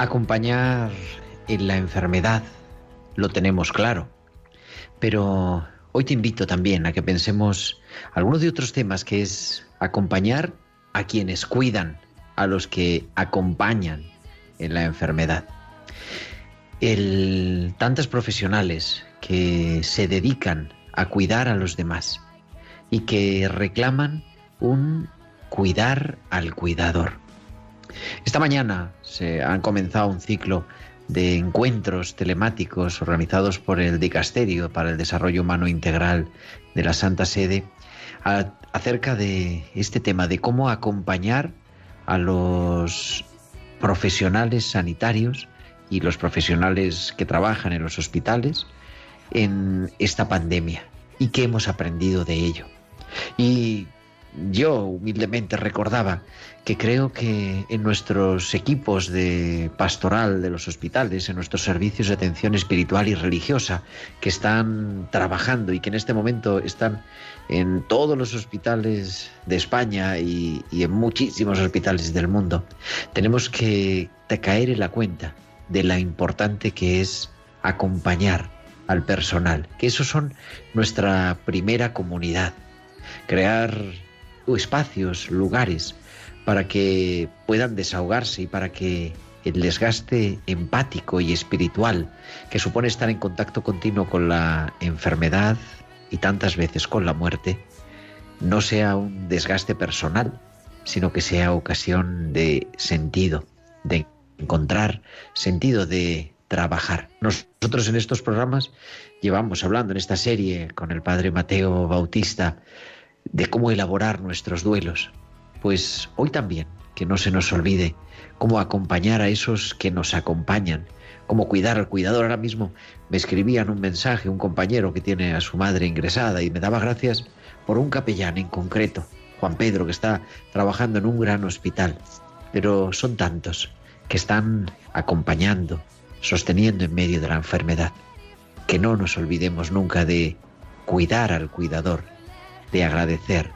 Acompañar en la enfermedad lo tenemos claro, pero hoy te invito también a que pensemos algunos de otros temas que es acompañar a quienes cuidan, a los que acompañan en la enfermedad. El, tantas profesionales que se dedican a cuidar a los demás y que reclaman un cuidar al cuidador. Esta mañana se han comenzado un ciclo de encuentros telemáticos organizados por el Dicasterio para el Desarrollo Humano Integral de la Santa Sede acerca de este tema de cómo acompañar a los profesionales sanitarios y los profesionales que trabajan en los hospitales en esta pandemia y qué hemos aprendido de ello. Y yo humildemente recordaba que creo que en nuestros equipos de pastoral de los hospitales, en nuestros servicios de atención espiritual y religiosa que están trabajando y que en este momento están en todos los hospitales de España y, en muchísimos hospitales del mundo, tenemos que caer en la cuenta de la importante que es acompañar al personal, que esos son nuestra primera comunidad, crear espacios, lugares para que puedan desahogarse y para que el desgaste empático y espiritual que supone estar en contacto continuo con la enfermedad y tantas veces con la muerte no sea un desgaste personal, sino que sea ocasión de sentido, de encontrar sentido, de trabajar. Nosotros en estos programas llevamos hablando en esta serie con el padre Mateo Bautista de cómo elaborar nuestros duelos. Pues hoy también, que no se nos olvide cómo acompañar a esos que nos acompañan, cómo cuidar al cuidador. Ahora mismo me escribían un mensaje un compañero que tiene a su madre ingresada y me daba gracias por un capellán en concreto, Juan Pedro, que está trabajando en un gran hospital. Pero son tantos que están acompañando, sosteniendo en medio de la enfermedad. Que no nos olvidemos nunca de cuidar al cuidador, de agradecer,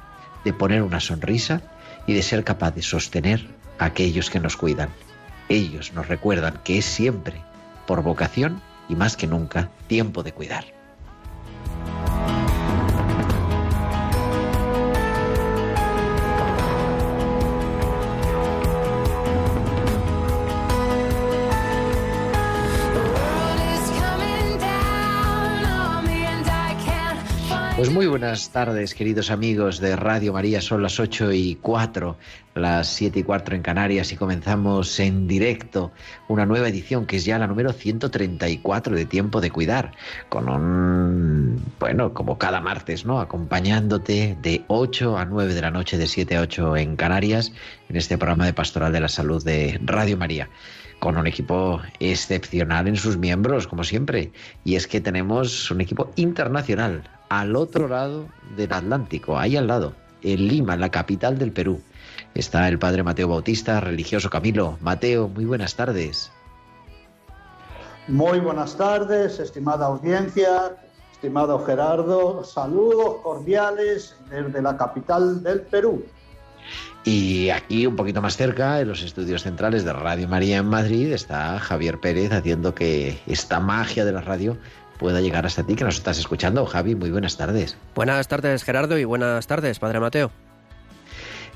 de poner una sonrisa y de ser capaz de sostener a aquellos que nos cuidan. Ellos nos recuerdan que es siempre, por vocación y más que nunca, tiempo de cuidar. Pues muy buenas tardes, queridos amigos de Radio María. Son las 8 y 4, las 7 y 4 en Canarias y comenzamos en directo una nueva edición que es ya la número 134 de Tiempo de Cuidar, con un, bueno, como cada martes, ¿no? Acompañándote de 8 a 9 de la noche, de 7 a 8 en Canarias, en este programa de Pastoral de la Salud de Radio María con un equipo excepcional en sus miembros, como siempre. Y es que tenemos un equipo internacional al otro lado del Atlántico, ahí al lado, en Lima, la capital del Perú. Está el padre Mateo Bautista, religioso Camilo. Mateo, muy buenas tardes. Muy buenas tardes, estimada audiencia, estimado Gerardo. Saludos cordiales desde la capital del Perú. Y aquí, un poquito más cerca, en los estudios centrales de Radio María en Madrid, está Javier Pérez haciendo que esta magia de la radio pueda llegar hasta ti, que nos estás escuchando. Javi, muy buenas tardes. Buenas tardes, Gerardo, y buenas tardes, Padre Mateo.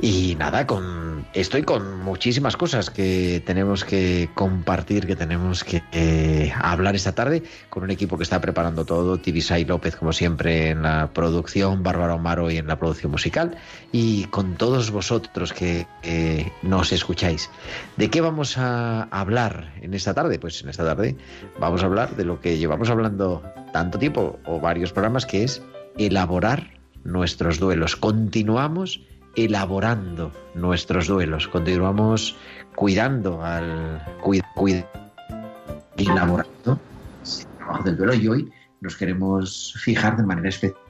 Y nada, con estoy con muchísimas cosas que tenemos que compartir, que tenemos que eh, hablar esta tarde con un equipo que está preparando todo, Tibisay López como siempre en la producción, Bárbara Omaro y en la producción musical y con todos vosotros que nos escucháis. ¿De qué vamos a hablar en esta tarde? Pues en esta tarde vamos a hablar de lo que llevamos hablando tanto tiempo o varios programas que es elaborar nuestros duelos. Continuamos elaborando nuestros duelos, continuamos cuidando al cuid, elaborando el trabajo del duelo y hoy nos queremos fijar de manera especial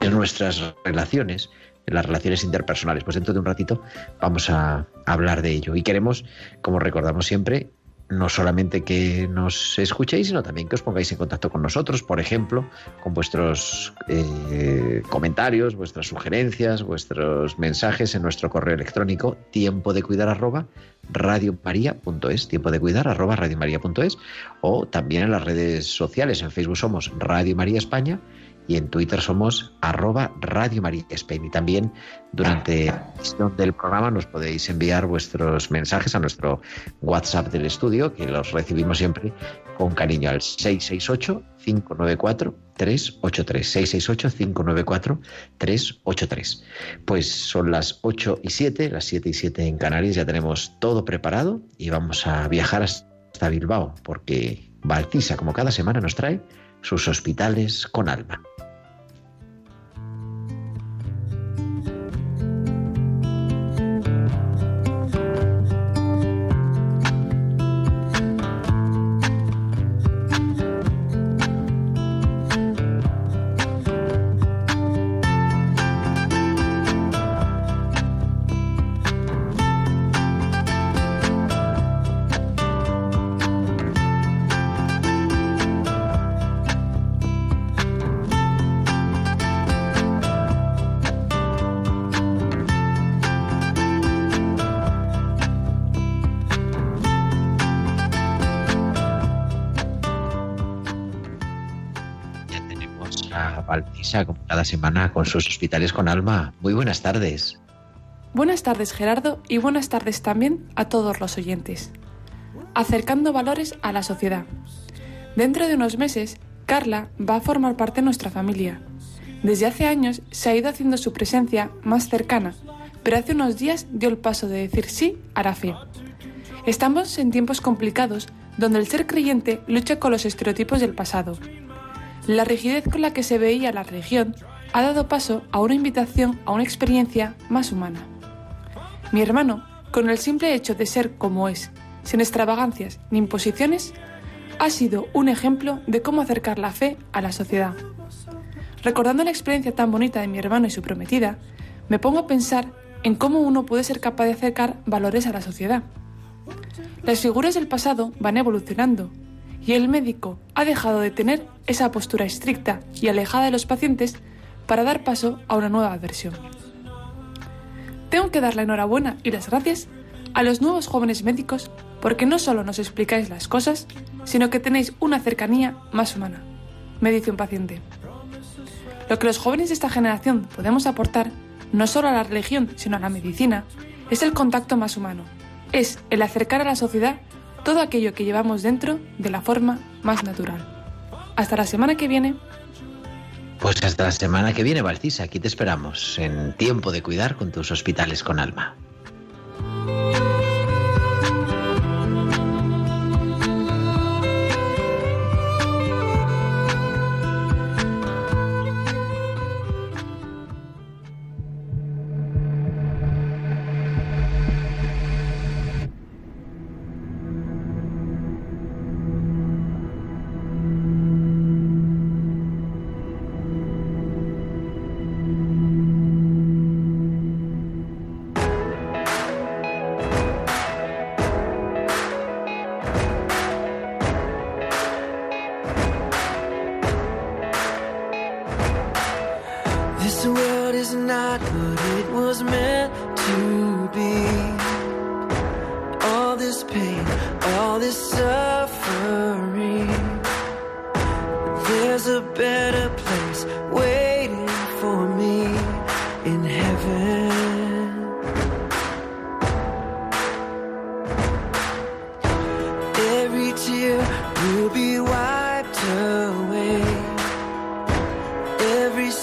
en nuestras relaciones, en las relaciones interpersonales. Pues dentro de un ratito vamos a hablar de ello y queremos, como recordamos siempre, no solamente que nos escuchéis, sino también que os pongáis en contacto con nosotros, por ejemplo, con vuestros eh, comentarios, vuestras sugerencias, vuestros mensajes en nuestro correo electrónico tiempo de cuidar arroba radiomaria.es, tiempo de cuidar arroba radiomaria.es o también en las redes sociales, en Facebook somos Radio María España y en Twitter somos arroba Radio María Spain. Y también durante la edición del programa nos podéis enviar vuestros mensajes a nuestro WhatsApp del estudio, que los recibimos siempre con cariño al 668-594-383. 668-594-383. Pues son las 8 y 7, las 7 y 7 en Canarias, ya tenemos todo preparado y vamos a viajar hasta Bilbao, porque Baltisa, como cada semana, nos trae sus hospitales con alma. Semana, con sus hospitales con alma. Muy buenas tardes. Buenas tardes, Gerardo, y buenas tardes también a todos los oyentes. Acercando valores a la sociedad. Dentro de unos meses, Carla va a formar parte de nuestra familia. Desde hace años se ha ido haciendo su presencia más cercana, pero hace unos días dio el paso de decir sí a la fe. Estamos en tiempos complicados donde el ser creyente lucha con los estereotipos del pasado la rigidez con la que se veía la religión ha dado paso a una invitación a una experiencia más humana. Mi hermano, con el simple hecho de ser como es, sin extravagancias ni imposiciones, ha sido un ejemplo de cómo acercar la fe a la sociedad. Recordando la experiencia tan bonita de mi hermano y su prometida, me pongo a pensar en cómo uno puede ser capaz de acercar valores a la sociedad. Las figuras del pasado van evolucionando y el médico ha dejado de tener esa postura estricta y alejada de los pacientes para dar paso a una nueva versión. Tengo que dar la enhorabuena y las gracias a los nuevos jóvenes médicos porque no solo nos explicáis las cosas, sino que tenéis una cercanía más humana, me dice un paciente. Lo que los jóvenes de esta generación podemos aportar, no solo a la religión, sino a la medicina, es el contacto más humano, es el acercar a la sociedad todo aquello que llevamos dentro de la forma más natural. Hasta la semana que viene. Pues hasta la semana que viene, Valcisa. Aquí te esperamos en Tiempo de Cuidar con tus hospitales con alma.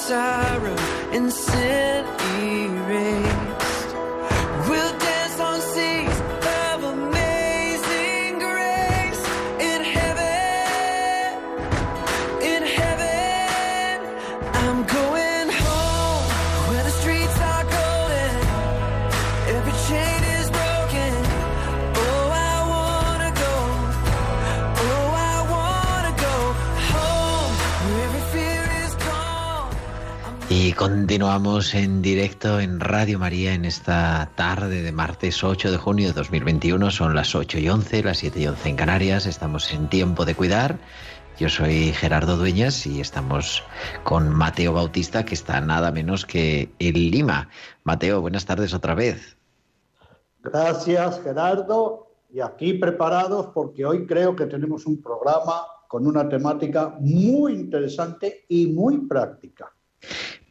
siren and sin. Continuamos en directo en Radio María en esta tarde de martes 8 de junio de 2021. Son las 8 y 11, las 7 y 11 en Canarias. Estamos en tiempo de cuidar. Yo soy Gerardo Dueñas y estamos con Mateo Bautista, que está nada menos que en Lima. Mateo, buenas tardes otra vez. Gracias, Gerardo. Y aquí preparados porque hoy creo que tenemos un programa con una temática muy interesante y muy práctica.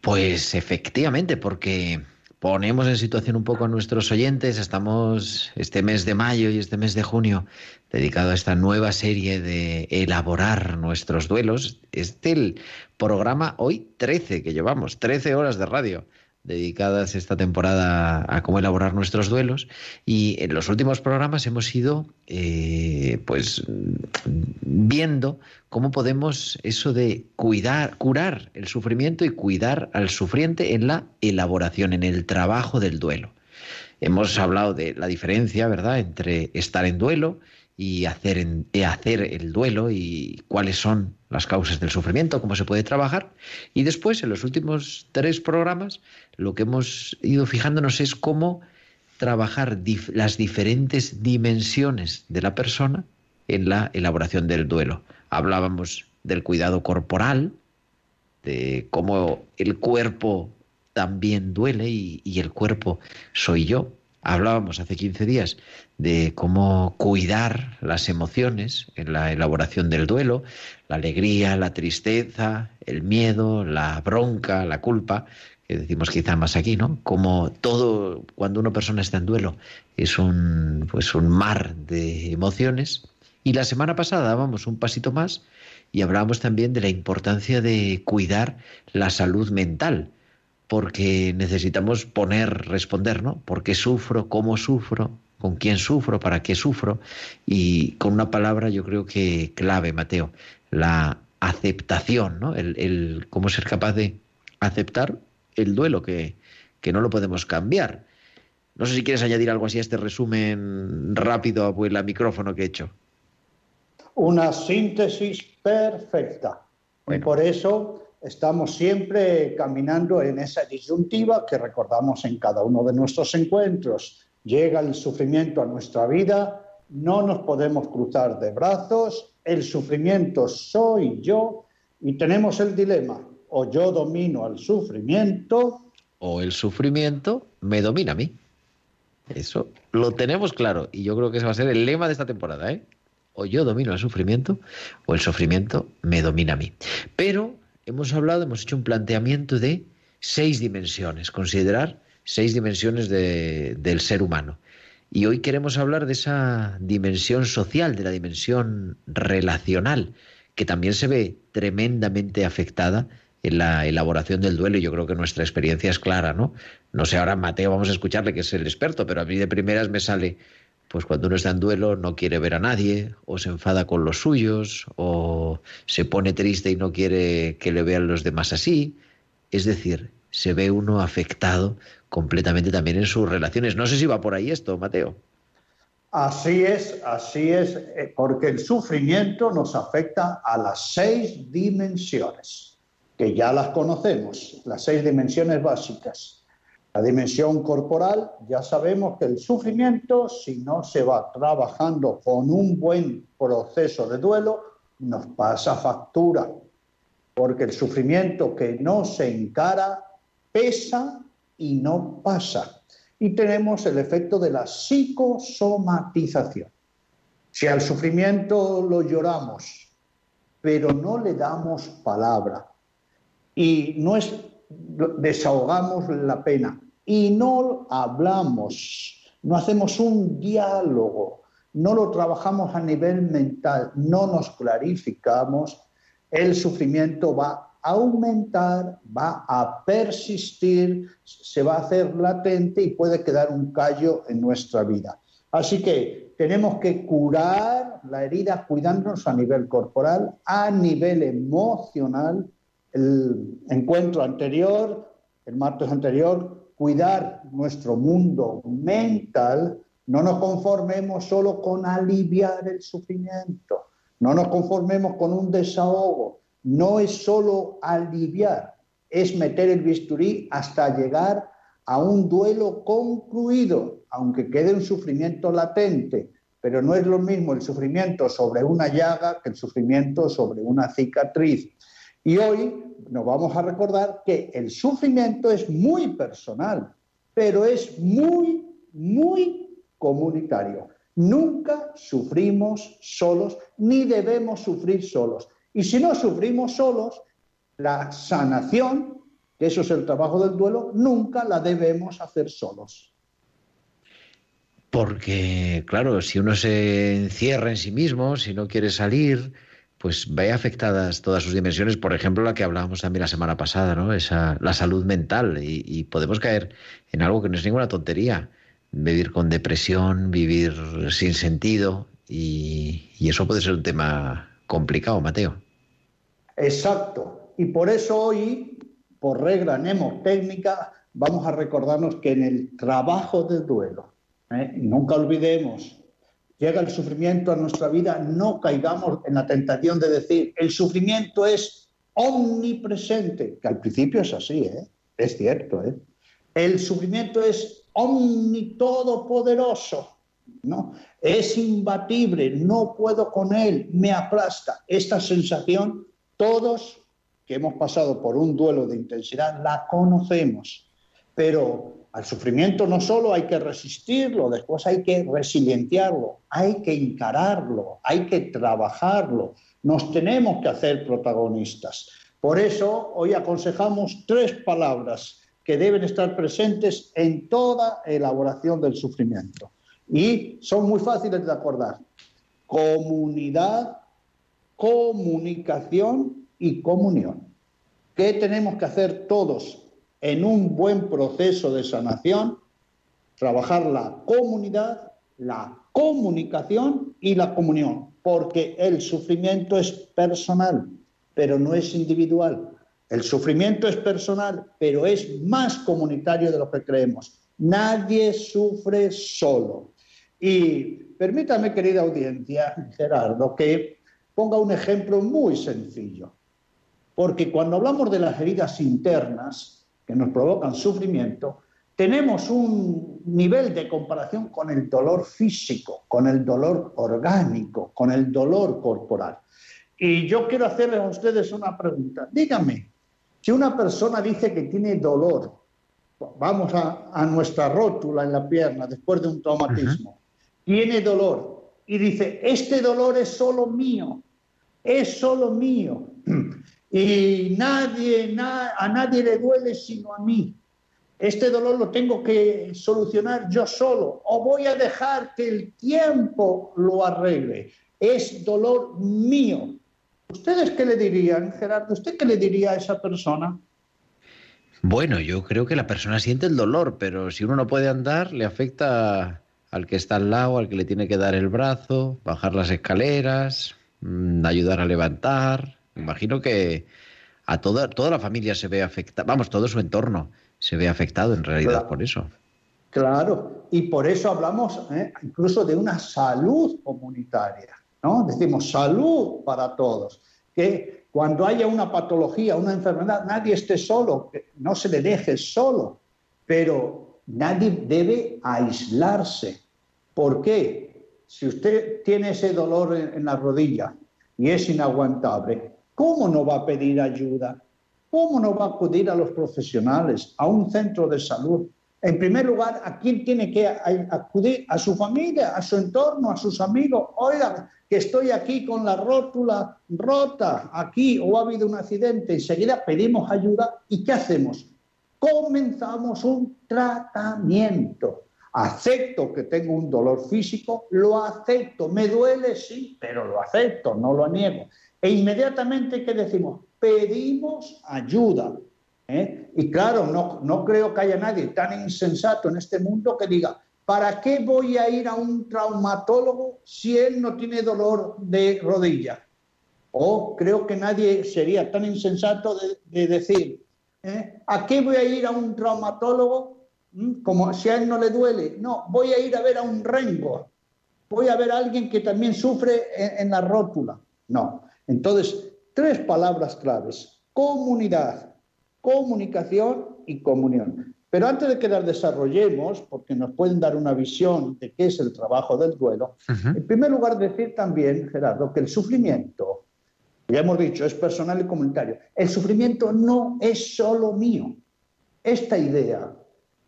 Pues efectivamente, porque ponemos en situación un poco a nuestros oyentes. Estamos este mes de mayo y este mes de junio dedicado a esta nueva serie de elaborar nuestros duelos. Este el programa hoy 13 que llevamos, 13 horas de radio dedicadas esta temporada a cómo elaborar nuestros duelos y en los últimos programas hemos ido eh, pues viendo cómo podemos eso de cuidar, curar el sufrimiento y cuidar al sufriente en la elaboración, en el trabajo del duelo. Hemos hablado de la diferencia, ¿verdad?, entre estar en duelo y hacer, eh, hacer el duelo y cuáles son las causas del sufrimiento, cómo se puede trabajar. Y después, en los últimos tres programas, lo que hemos ido fijándonos es cómo trabajar las diferentes dimensiones de la persona en la elaboración del duelo. Hablábamos del cuidado corporal, de cómo el cuerpo también duele y, el cuerpo soy yo. Hablábamos hace 15 días de cómo cuidar las emociones en la elaboración del duelo, la alegría, la tristeza, el miedo, la bronca, la culpa, que decimos quizá más aquí, ¿no? Como todo, cuando una persona está en duelo, es un, pues un mar de emociones. Y la semana pasada dábamos un pasito más y hablábamos también de la importancia de cuidar la salud mental, porque necesitamos poner, responder, ¿no? ¿Por qué sufro? ¿Cómo sufro? ¿Con quién sufro? ¿Para qué sufro? Y con una palabra yo creo que clave, Mateo, la aceptación, ¿no? El, el cómo ser capaz de aceptar el duelo, que, que no lo podemos cambiar. No sé si quieres añadir algo así a este resumen rápido a el micrófono que he hecho. Una síntesis perfecta. Bueno. Y por eso estamos siempre caminando en esa disyuntiva que recordamos en cada uno de nuestros encuentros. Llega el sufrimiento a nuestra vida, no nos podemos cruzar de brazos, el sufrimiento soy yo y tenemos el dilema, o yo domino al sufrimiento. O el sufrimiento me domina a mí. Eso lo tenemos claro y yo creo que ese va a ser el lema de esta temporada. ¿eh? O yo domino al sufrimiento o el sufrimiento me domina a mí. Pero hemos hablado, hemos hecho un planteamiento de seis dimensiones, considerar seis dimensiones de, del ser humano. Y hoy queremos hablar de esa dimensión social, de la dimensión relacional, que también se ve tremendamente afectada en la elaboración del duelo yo creo que nuestra experiencia es clara, ¿no? No sé, ahora Mateo vamos a escucharle que es el experto, pero a mí de primeras me sale, pues cuando uno está en duelo no quiere ver a nadie, o se enfada con los suyos, o se pone triste y no quiere que le vean los demás así. Es decir, se ve uno afectado completamente también en sus relaciones. No sé si va por ahí esto, Mateo. Así es, así es, porque el sufrimiento nos afecta a las seis dimensiones, que ya las conocemos, las seis dimensiones básicas. La dimensión corporal, ya sabemos que el sufrimiento, si no se va trabajando con un buen proceso de duelo, nos pasa factura, porque el sufrimiento que no se encara pesa y no pasa. y tenemos el efecto de la psicosomatización. Si al sufrimiento lo lloramos, pero no le damos palabra y no es, desahogamos la pena y no hablamos, no hacemos un diálogo, no lo trabajamos a nivel mental, no nos clarificamos, el sufrimiento va a aumentar, va a persistir, se va a hacer latente y puede quedar un callo en nuestra vida. Así que tenemos que curar la herida cuidándonos a nivel corporal, a nivel emocional. El encuentro anterior, el martes anterior, cuidar nuestro mundo mental. No nos conformemos solo con aliviar el sufrimiento. No nos conformemos con un desahogo. No es solo aliviar, es meter el bisturí hasta llegar a un duelo concluido, aunque quede un sufrimiento latente, pero no es lo mismo el sufrimiento sobre una llaga que el sufrimiento sobre una cicatriz. Y hoy nos vamos a recordar que el sufrimiento es muy personal, pero es muy, muy comunitario. Nunca sufrimos solos, ni debemos sufrir solos. Y si no sufrimos solos, la sanación que eso es el trabajo del duelo, nunca la debemos hacer solos. Porque, claro, si uno se encierra en sí mismo, si no quiere salir, pues ve afectadas todas sus dimensiones, por ejemplo, la que hablábamos también la semana pasada, ¿no? La salud mental. Y, podemos caer en algo que no es ninguna tontería. Vivir con depresión, vivir sin sentido, y, eso puede ser un tema complicado, Mateo. Exacto. Y por eso hoy por regla mnemotécnica, vamos a recordarnos que en el trabajo del duelo, ¿eh? nunca olvidemos, llega el sufrimiento a nuestra vida, no caigamos en la tentación de decir, el sufrimiento es omnipresente, que al principio es así, ¿eh? es cierto. ¿eh? El sufrimiento es omnitodopoderoso, ¿no? es imbatible, no puedo con él, me aplasta. Esta sensación todos que hemos pasado por un duelo de intensidad, la conocemos. Pero al sufrimiento no solo hay que resistirlo, después hay que resilienciarlo, hay que encararlo, hay que trabajarlo. Nos tenemos que hacer protagonistas. Por eso hoy aconsejamos tres palabras que deben estar presentes en toda elaboración del sufrimiento. Y son muy fáciles de acordar. Comunidad, comunicación y comunión. ¿Qué tenemos que hacer todos en un buen proceso de sanación? Trabajar la comunidad, la comunicación y la comunión, porque el sufrimiento es personal, pero no es individual. El sufrimiento es personal, pero es más comunitario de lo que creemos. Nadie sufre solo. Y permítame, querida audiencia, Gerardo, que ponga un ejemplo muy sencillo. Porque cuando hablamos de las heridas internas que nos provocan sufrimiento, tenemos un nivel de comparación con el dolor físico, con el dolor orgánico, con el dolor corporal. Y yo quiero hacerles a ustedes una pregunta. Díganme, si una persona dice que tiene dolor, vamos a, nuestra rótula en la pierna después de un traumatismo, tiene dolor y dice, este dolor es solo mío, es solo mío. y nadie, a nadie le duele sino a mí. Este dolor lo tengo que solucionar yo solo o voy a dejar que el tiempo lo arregle. Es dolor mío. ¿Ustedes qué le dirían, Gerardo? ¿Usted qué le diría a esa persona? Bueno, yo creo que la persona siente el dolor, pero si uno no puede andar, le afecta al que está al lado, al que le tiene que dar el brazo, bajar las escaleras, mm, ayudar a levantar, Imagino que a toda, toda la familia se ve afectada, vamos, todo su entorno se ve afectado en realidad por eso. Claro, y por eso hablamos ¿eh? incluso de una salud comunitaria, ¿no? Decimos salud para todos, que cuando haya una patología, una enfermedad, nadie esté solo, no se le deje solo, pero nadie debe aislarse. ¿Por qué? Si usted tiene ese dolor en la rodilla y es inaguantable, ¿Cómo no va a pedir ayuda? ¿Cómo no va a acudir a los profesionales, a un centro de salud? En primer lugar, ¿a quién tiene que acudir? A su familia, a su entorno, a sus amigos. Oiga, que estoy aquí con la rótula rota, aquí, o ha habido un accidente. Enseguida pedimos ayuda y ¿qué hacemos? Comenzamos un tratamiento. Acepto que tengo un dolor físico, lo acepto. Me duele, sí, pero lo acepto, no lo niego. E inmediatamente, ¿qué decimos? Pedimos ayuda. ¿eh? Y claro, no, no creo que haya nadie tan insensato en este mundo que diga, ¿para qué voy a ir a un traumatólogo si él no tiene dolor de rodilla? O creo que nadie sería tan insensato de, decir, ¿eh? ¿a qué voy a ir a un traumatólogo como si a él no le duele? No, voy a ir a ver a un rengo, voy a ver a alguien que también sufre en la rótula. No. Entonces, tres palabras claves, comunidad, comunicación y comunión. Pero antes de que las desarrollemos, porque nos pueden dar una visión de qué es el trabajo del duelo, en primer lugar decir también, Gerardo, que el sufrimiento, ya hemos dicho, es personal y comunitario. El sufrimiento no es solo mío. Esta idea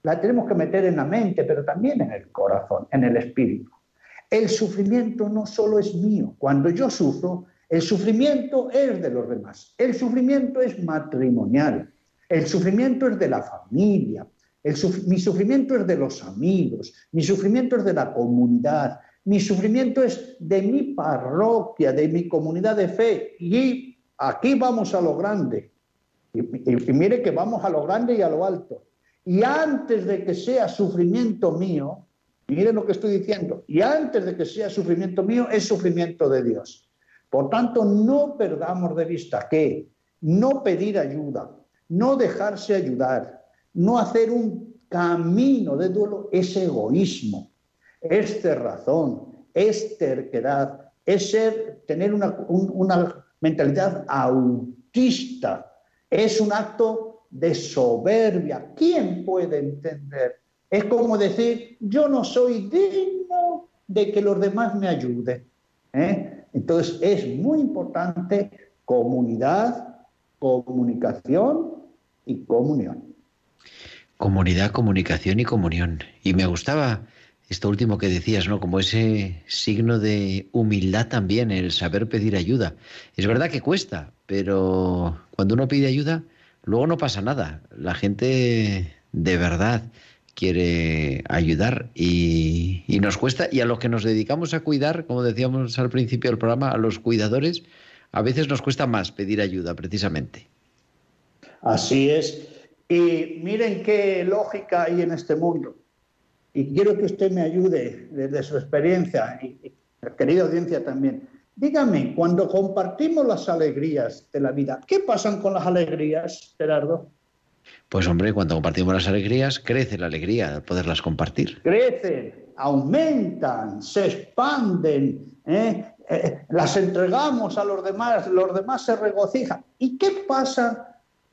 la tenemos que meter en la mente, pero también en el corazón, en el espíritu. El sufrimiento no solo es mío. Cuando yo sufro, el sufrimiento es de los demás. El sufrimiento es matrimonial. El sufrimiento es de la familia, mi sufrimiento es de los amigos, mi sufrimiento es de la comunidad, mi sufrimiento es de mi parroquia, de mi comunidad de fe. Y aquí vamos a lo grande. Y, mire que vamos a lo grande y a lo alto. Y antes de que sea sufrimiento mío, mire lo que estoy diciendo, y antes de que sea sufrimiento mío, es sufrimiento de Dios. Por tanto, no perdamos de vista que no pedir ayuda, no dejarse ayudar, no hacer un camino de duelo es egoísmo, es cerrazón, es terquedad, es tener una, una mentalidad autista, es un acto de soberbia. ¿Quién puede entender? Es como decir, yo no soy digno de que los demás me ayuden. ¿eh? Entonces es muy importante comunidad, comunicación y comunión. Comunidad, comunicación y comunión. Y me gustaba esto último que decías, ¿no? Como ese signo de humildad también, el saber pedir ayuda. Es verdad que cuesta, pero cuando uno pide ayuda, luego no pasa nada. La gente de verdad quiere ayudar y, nos cuesta. Y a los que nos dedicamos a cuidar, como decíamos al principio del programa, a los cuidadores, a veces nos cuesta más pedir ayuda, precisamente. Así es. Y miren qué lógica hay en este mundo. Y quiero que usted me ayude desde su experiencia, y, querida audiencia también. Dígame, cuando compartimos las alegrías de la vida, ¿qué pasan con las alegrías, Gerardo? Pues hombre, cuando compartimos las alegrías, crece la alegría de poderlas compartir. Crecen, aumentan, se expanden, ¿eh? Eh, las entregamos a los demás, los demás se regocijan. ¿Y qué pasa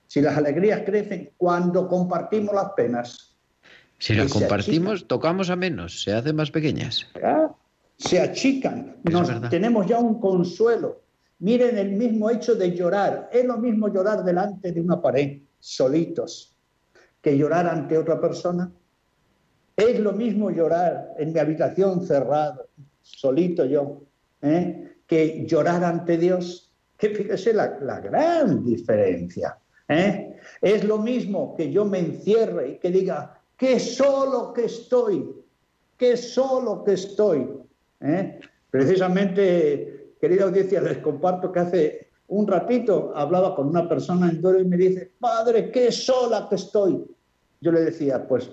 si las alegrías crecen cuando compartimos las penas. Si las compartimos, tocamos a menos, se hacen más pequeñas. Se achican, tenemos ya un consuelo. Miren el mismo hecho de llorar. Es lo mismo llorar delante de una pared, solitos, que llorar ante otra persona. Es lo mismo llorar en mi habitación cerrado, solito yo, ¿eh? que llorar ante Dios. Que fíjese la, la gran diferencia. ¿Eh? Es lo mismo que yo me encierre y que diga, que solo que estoy, que solo que estoy. ¿Eh? Precisamente, querida audiencia, les comparto que hace un ratito hablaba con una persona en Duero y me dice, padre, qué sola que estoy. Yo le decía, pues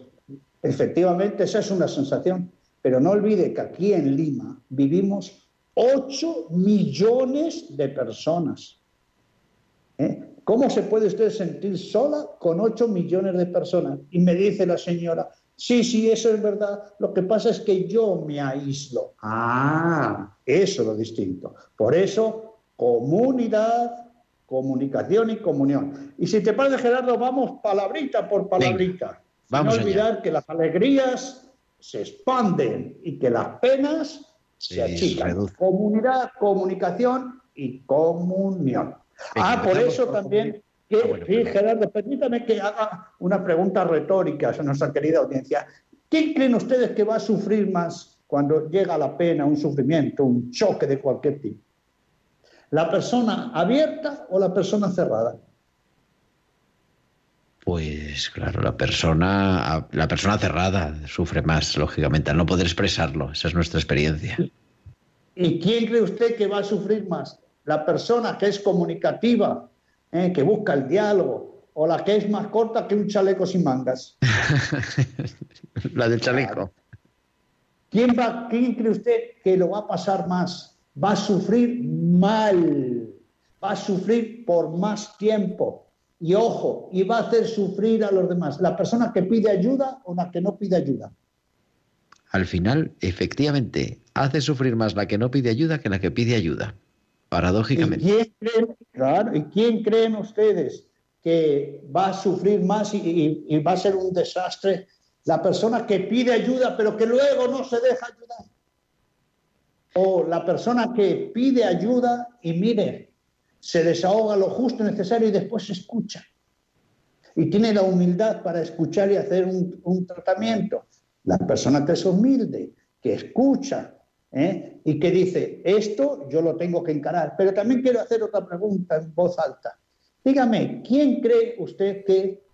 efectivamente esa es una sensación, pero no olvide que aquí en Lima vivimos 8 millones de personas. ¿Eh? ¿Cómo se puede usted sentir sola con 8 millones de personas? Y me dice la señora, sí, sí, eso es verdad. Lo que pasa es que yo me aíslo. Ah, eso es lo distinto. Por eso, comunidad, comunicación y comunión. Y si te parece, Gerardo, vamos palabrita por palabrita. vamos no olvidar que las alegrías se expanden y que las penas se achican. Comunidad, comunicación y comunión. Ah, por eso también que, Ah, bueno, sí, perdón. Gerardo, permítame que haga una pregunta retórica a nuestra querida audiencia. ¿Quién creen ustedes que va a sufrir más cuando llega la pena, un sufrimiento, un choque de cualquier tipo? ¿La persona abierta o la persona cerrada? Pues claro, la persona, la persona cerrada sufre más, lógicamente, al no poder expresarlo. Esa es nuestra experiencia. ¿Y quién cree usted que va a sufrir más? ¿La persona que es comunicativa, eh, que busca el diálogo, o la que es más corta que un chaleco sin mangas? la del chaleco. ¿Quién, va, ¿Quién cree usted que lo va a pasar más? Va a sufrir mal, va a sufrir por más tiempo. Y ojo, y va a hacer sufrir a los demás. ¿La persona que pide ayuda o la que no pide ayuda? Al final, efectivamente, hace sufrir más la que no pide ayuda que la que pide ayuda. ¿Y Paradójicamente. quién, creen, claro, ¿y quién creen ustedes que va a sufrir más y, y- y va a ser un desastre? La persona que pide ayuda pero que luego no se deja ayudar. O la persona que pide ayuda y mire, se desahoga lo justo y necesario y después escucha. Y tiene la humildad para escuchar y hacer un, un tratamiento. La persona que es humilde, que escucha ¿eh? y que dice, esto yo lo tengo que encarar. Pero también quiero hacer otra pregunta en voz alta. Dígame, ¿quién cree usted que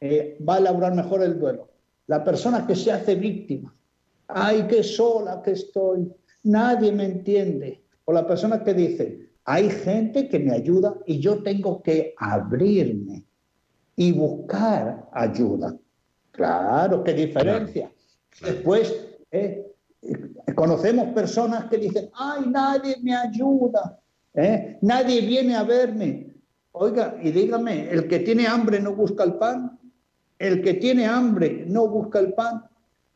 eh, va a elaborar mejor el duelo? La persona que se hace víctima. Ay, qué sola que estoy. Nadie me entiende. O la persona que dice, hay gente que me ayuda y yo tengo que abrirme y buscar ayuda. Claro, qué diferencia. Después, eh, eh, conocemos personas que dicen, ay, nadie me ayuda, ¿eh? nadie viene a verme. Oiga, y dígame, ¿el que tiene hambre no busca el pan? ¿El que tiene hambre no busca el pan?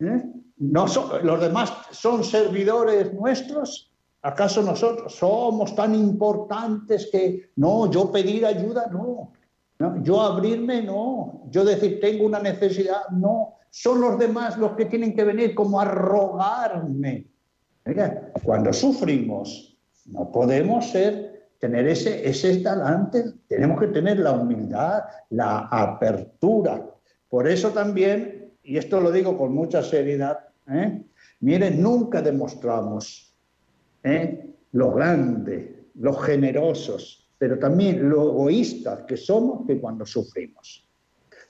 ¿Eh? ¿No son- ¿Los demás son servidores nuestros? ¿Acaso nosotros somos tan importantes que no, yo pedir ayuda, no, no, yo abrirme, no, yo decir tengo una necesidad, no, son los demás los que tienen que venir como a rogarme. Oiga, cuando sufrimos, no podemos ser, tener ese, ese talante, tenemos que tener la humildad, la apertura. Por eso también, y esto lo digo con mucha seriedad, ¿eh? miren, nunca demostramos ¿eh? lo grande, lo generosos, pero también lo egoístas que somos que cuando sufrimos.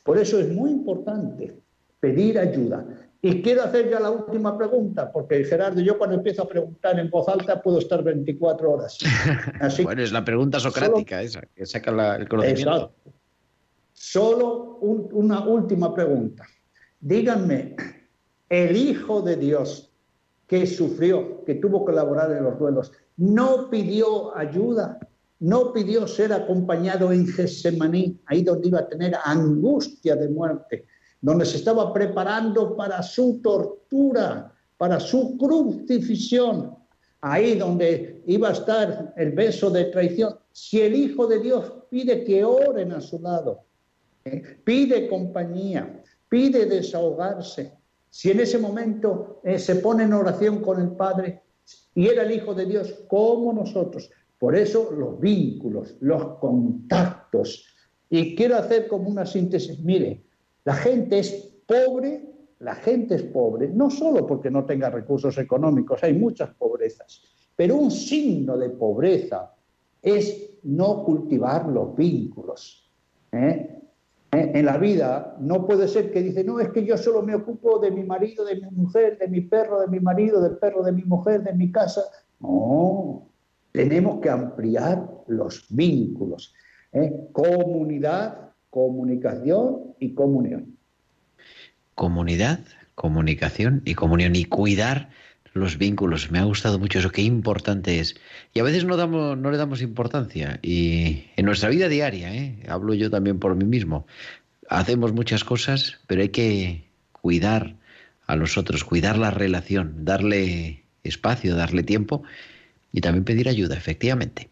Por eso es muy importante pedir ayuda. Y quiero hacer ya la última pregunta, porque Gerardo, yo cuando empiezo a preguntar en voz alta puedo estar 24 horas. Así Bueno, es la pregunta socrática esa, que saca la- el conocimiento. Exacto. Solo un- una última pregunta. Díganme, el Hijo de Dios que sufrió, que tuvo que elaborar en los duelos, no pidió ayuda, no pidió ser acompañado en Getsemaní, ahí donde iba a tener angustia de muerte, donde se estaba preparando para su tortura, para su crucifixión, ahí donde iba a estar el beso de traición. Si el Hijo de Dios pide que oren a su lado, ¿eh? pide compañía, pide desahogarse, si en ese momento eh, se pone en oración con el Padre y era el Hijo de Dios como nosotros, por eso los vínculos, los contactos. Y quiero hacer como una síntesis, mire, la gente es pobre, la gente es pobre, no solo porque no tenga recursos económicos, hay muchas pobrezas, pero un signo de pobreza es no cultivar los vínculos. ¿eh? ¿Eh? En la vida no puede ser que dice, no, es que yo solo me ocupo de mi marido, de mi mujer, de mi perro, de mi marido, del perro de mi mujer, de mi casa. No, tenemos que ampliar los vínculos. ¿eh? Comunidad, comunicación y comunión. Comunidad, comunicación y comunión y cuidar los vínculos. Me ha gustado mucho eso, qué importante es. Y a veces no, damos, no le damos importancia. Y en nuestra vida diaria, ¿eh? hablo yo también por mí mismo, hacemos muchas cosas, pero hay que cuidar a los otros, cuidar la relación, darle espacio, darle tiempo y también pedir ayuda, efectivamente.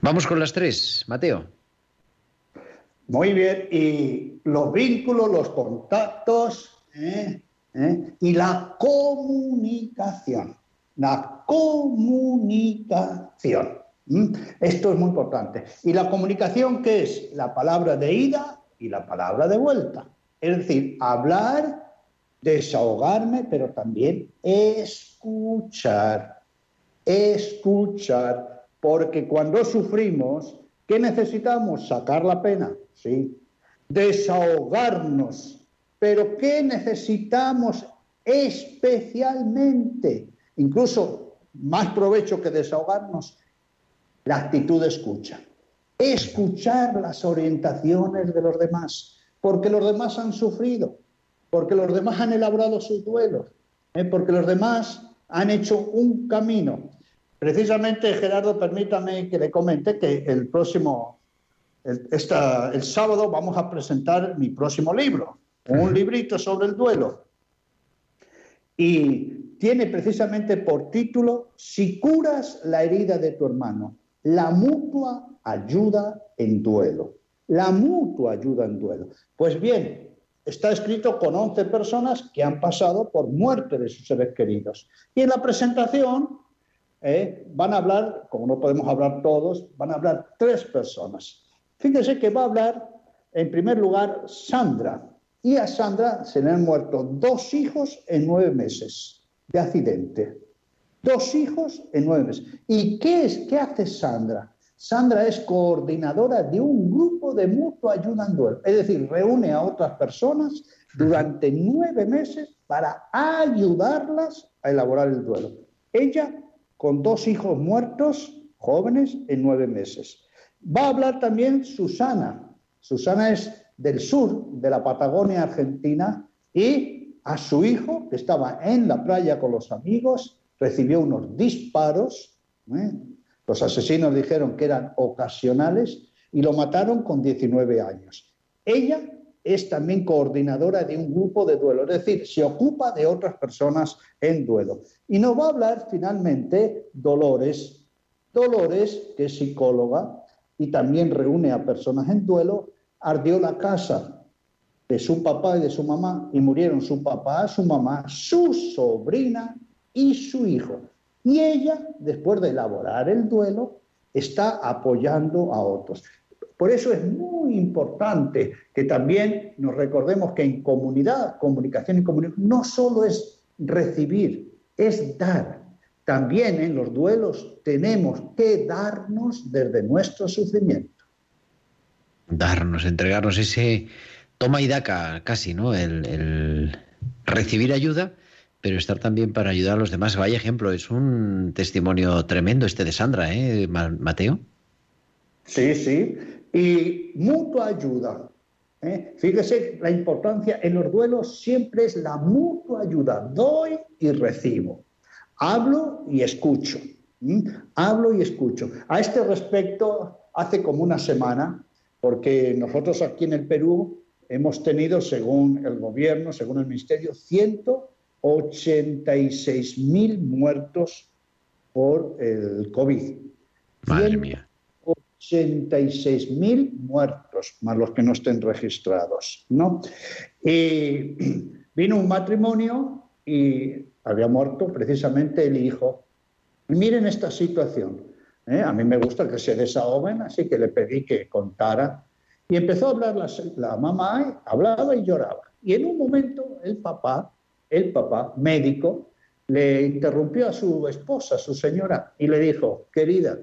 Vamos con las tres, Mateo. Muy bien, y los vínculos, los contactos ¿eh? ¿Eh? y la comunicación. La comunicación. Esto es muy importante. ¿Y la comunicación qué es? La palabra de ida y la palabra de vuelta. Es decir, hablar, desahogarme, pero también escuchar. Escuchar. Porque cuando sufrimos, ¿qué necesitamos? Sacar la pena, sí. Desahogarnos. Pero ¿qué necesitamos especialmente? Incluso más provecho que desahogarnos, la actitud de escucha. Escuchar las orientaciones de los demás, porque los demás han sufrido, porque los demás han elaborado sus duelos, ¿eh? porque los demás han hecho un camino. Precisamente, Gerardo, permítame que le comente que el próximo, el, el sábado vamos a presentar mi próximo libro, un librito sobre el duelo. Y tiene precisamente por título Si curas la herida de tu hermano, la mutua ayuda en duelo. La mutua ayuda en duelo. Pues bien, está escrito con 11 personas que han pasado por muerte de sus seres queridos. Y en la presentación eh, van a hablar, como no podemos hablar todos, van a hablar tres personas. Fíjense que va a hablar, en primer lugar, Sandra. Y a Sandra se le han muerto dos hijos en nueve meses de accidente. Dos hijos en nueve meses. ¿Y qué es? ¿Qué hace Sandra? Sandra es coordinadora de un grupo de mutua ayuda en duelo. Es decir, reúne a otras personas durante nueve meses para ayudarlas a elaborar el duelo. Ella con dos hijos muertos, jóvenes, en nueve meses. Va a hablar también Susana. Susana es del sur de la Patagonia Argentina y a su hijo, que estaba en la playa con los amigos, recibió unos disparos. ¿eh? Los asesinos dijeron que eran ocasionales y lo mataron con 19 años. Ella es también coordinadora de un grupo de duelo, es decir, se ocupa de otras personas en duelo. Y nos va a hablar finalmente Dolores. Dolores, que es psicóloga y también reúne a personas en duelo, ardió la casa de su papá y de su mamá y murieron su papá, su mamá, su sobrina y su hijo. Y ella, después de elaborar el duelo, está apoyando a otros. Por eso es muy importante que también nos recordemos que en comunidad, comunicación y comunión, no solo es recibir, es dar. También en los duelos tenemos que darnos desde nuestro sufrimiento darnos, entregarnos ese toma y daca casi, ¿no? El, recibir ayuda, pero estar también para ayudar a los demás. Vaya ejemplo, es un testimonio tremendo este de Sandra, ¿eh, Mateo? Sí, sí. Y mutua ayuda. ¿eh? Fíjese la importancia en los duelos siempre es la mutua ayuda. Doy y recibo. Hablo y escucho. Hablo y escucho. A este respecto, hace como una semana, porque nosotros aquí en el Perú hemos tenido, según el gobierno, según el ministerio, 186 mil muertos por el COVID. Madre mía. 86 mil muertos, más los que no estén registrados, ¿no? Y vino un matrimonio y había muerto precisamente el hijo. miren esta situación. ¿Eh? A mí me gusta que se desahoguen, así que le pedí que contara. Y empezó a hablar la, la mamá, hablaba y lloraba. Y en un momento el papá, el papá médico, le interrumpió a su esposa, su señora, y le dijo, querida,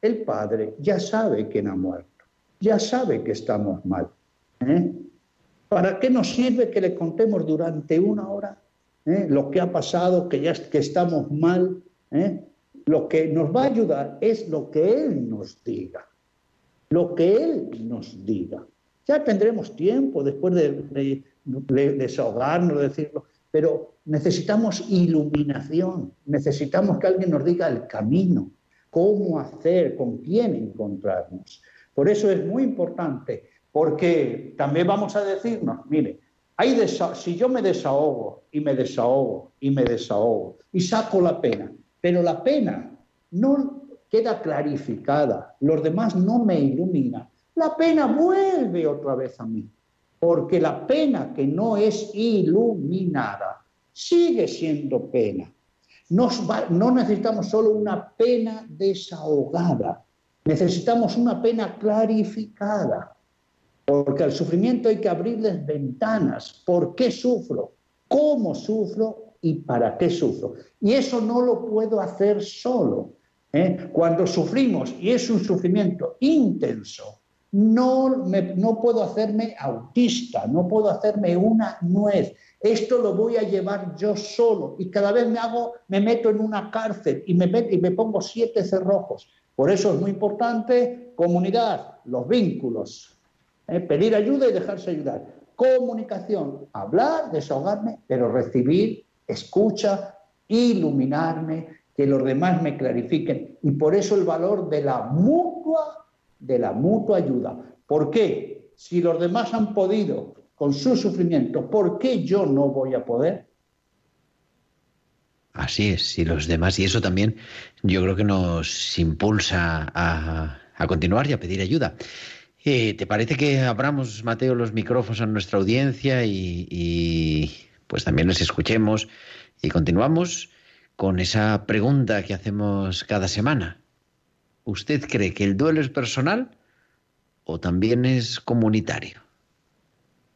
el padre ya sabe quién ha muerto, ya sabe que estamos mal. ¿eh? ¿Para qué nos sirve que le contemos durante una hora ¿eh? lo que ha pasado, que ya que estamos mal? ¿eh? Lo que nos va a ayudar es lo que Él nos diga. Lo que Él nos diga. Ya tendremos tiempo después de, desahogarnos, de decirlo, pero necesitamos iluminación, necesitamos que alguien nos diga el camino, cómo hacer, con quién encontrarnos. Por eso es muy importante, porque también vamos a decirnos, mire, si yo me desahogo y me desahogo y me desahogo y saco la pena, pero la pena no queda clarificada, los demás no me iluminan, la pena vuelve otra vez a mí, porque la pena que no es iluminada sigue siendo pena. No necesitamos solo una pena desahogada, necesitamos una pena clarificada. Porque al sufrimiento hay que abrirles ventanas. ¿Por qué sufro? ¿Cómo sufro? ¿Y para qué sufro? Y eso no lo puedo hacer solo. ¿eh? Cuando sufrimos, y es un sufrimiento intenso, no, me- no puedo hacerme autista, no puedo hacerme una nuez. Esto lo voy a llevar yo solo y cada vez me hago, me meto en una cárcel y me, met- y me pongo siete cerrojos. Por eso es muy importante comunidad, los vínculos, ¿eh? pedir ayuda y dejarse ayudar. Comunicación, hablar, desahogarme, pero recibir, escucha, iluminarme, que los demás me clarifiquen. Y por eso el valor de la mutua, de la mutua ayuda. ¿Por qué? Si los demás han podido con su sufrimiento, ¿por qué yo no voy a poder? Así es, y los demás, y eso también yo creo que nos impulsa a, a continuar y a pedir ayuda. Eh, ¿Te parece que abramos, Mateo, los micrófonos a nuestra audiencia y, y, pues también les escuchemos y continuamos con esa pregunta que hacemos cada semana? ¿Usted cree que el duelo es personal o también es comunitario?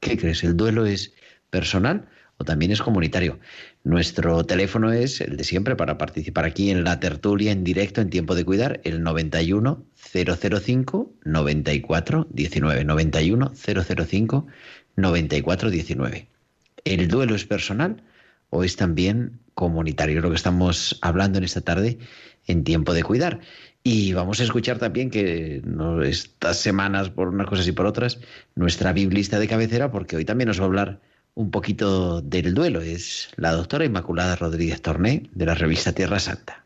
¿Qué crees? ¿El duelo es personal o también es comunitario? Nuestro teléfono es el de siempre para participar aquí en la tertulia en directo en tiempo de cuidar, el 91 005 94 19. 91 005 94 19. ¿El duelo es personal o es también comunitario? Lo que estamos hablando en esta tarde en tiempo de cuidar. Y vamos a escuchar también que estas semanas, por unas cosas y por otras, nuestra biblista de cabecera, porque hoy también nos va a hablar un poquito del duelo. Es la doctora Inmaculada Rodríguez Torné, de la revista Tierra Santa.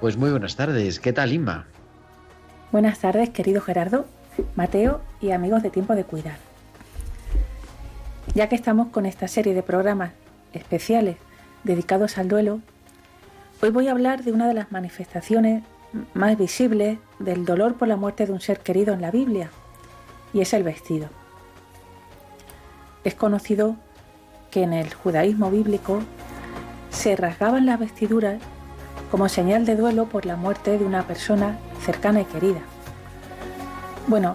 Pues muy buenas tardes. ¿Qué tal, Inma? Buenas tardes, querido Gerardo, Mateo y amigos de Tiempo de Cuidar. Ya que estamos con esta serie de programas especiales dedicados al duelo, hoy voy a hablar de una de las manifestaciones más visibles del dolor por la muerte de un ser querido en la Biblia, y es el vestido. Es conocido que en el judaísmo bíblico se rasgaban las vestiduras como señal de duelo por la muerte de una persona cercana y querida. Bueno,